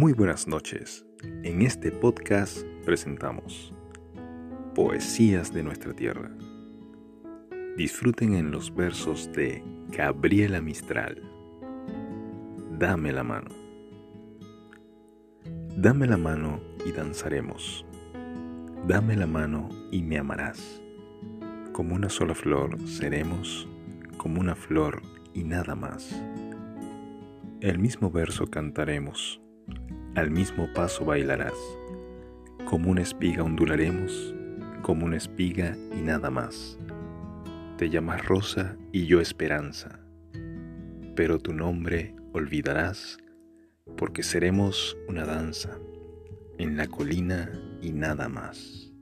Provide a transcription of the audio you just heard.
Muy buenas noches. En este podcast presentamos Poesías de nuestra tierra. Disfruten en los versos de Gabriela Mistral. Dame la mano. Dame la mano y danzaremos. Dame la mano y me amarás. Como una sola flor seremos, como una flor y nada más. El mismo verso cantaremos, al mismo paso bailarás, como una espiga ondularemos, como una espiga y nada más. Te llamas rosa y yo esperanza, pero tu nombre olvidarás, porque seremos una danza en la colina y nada más.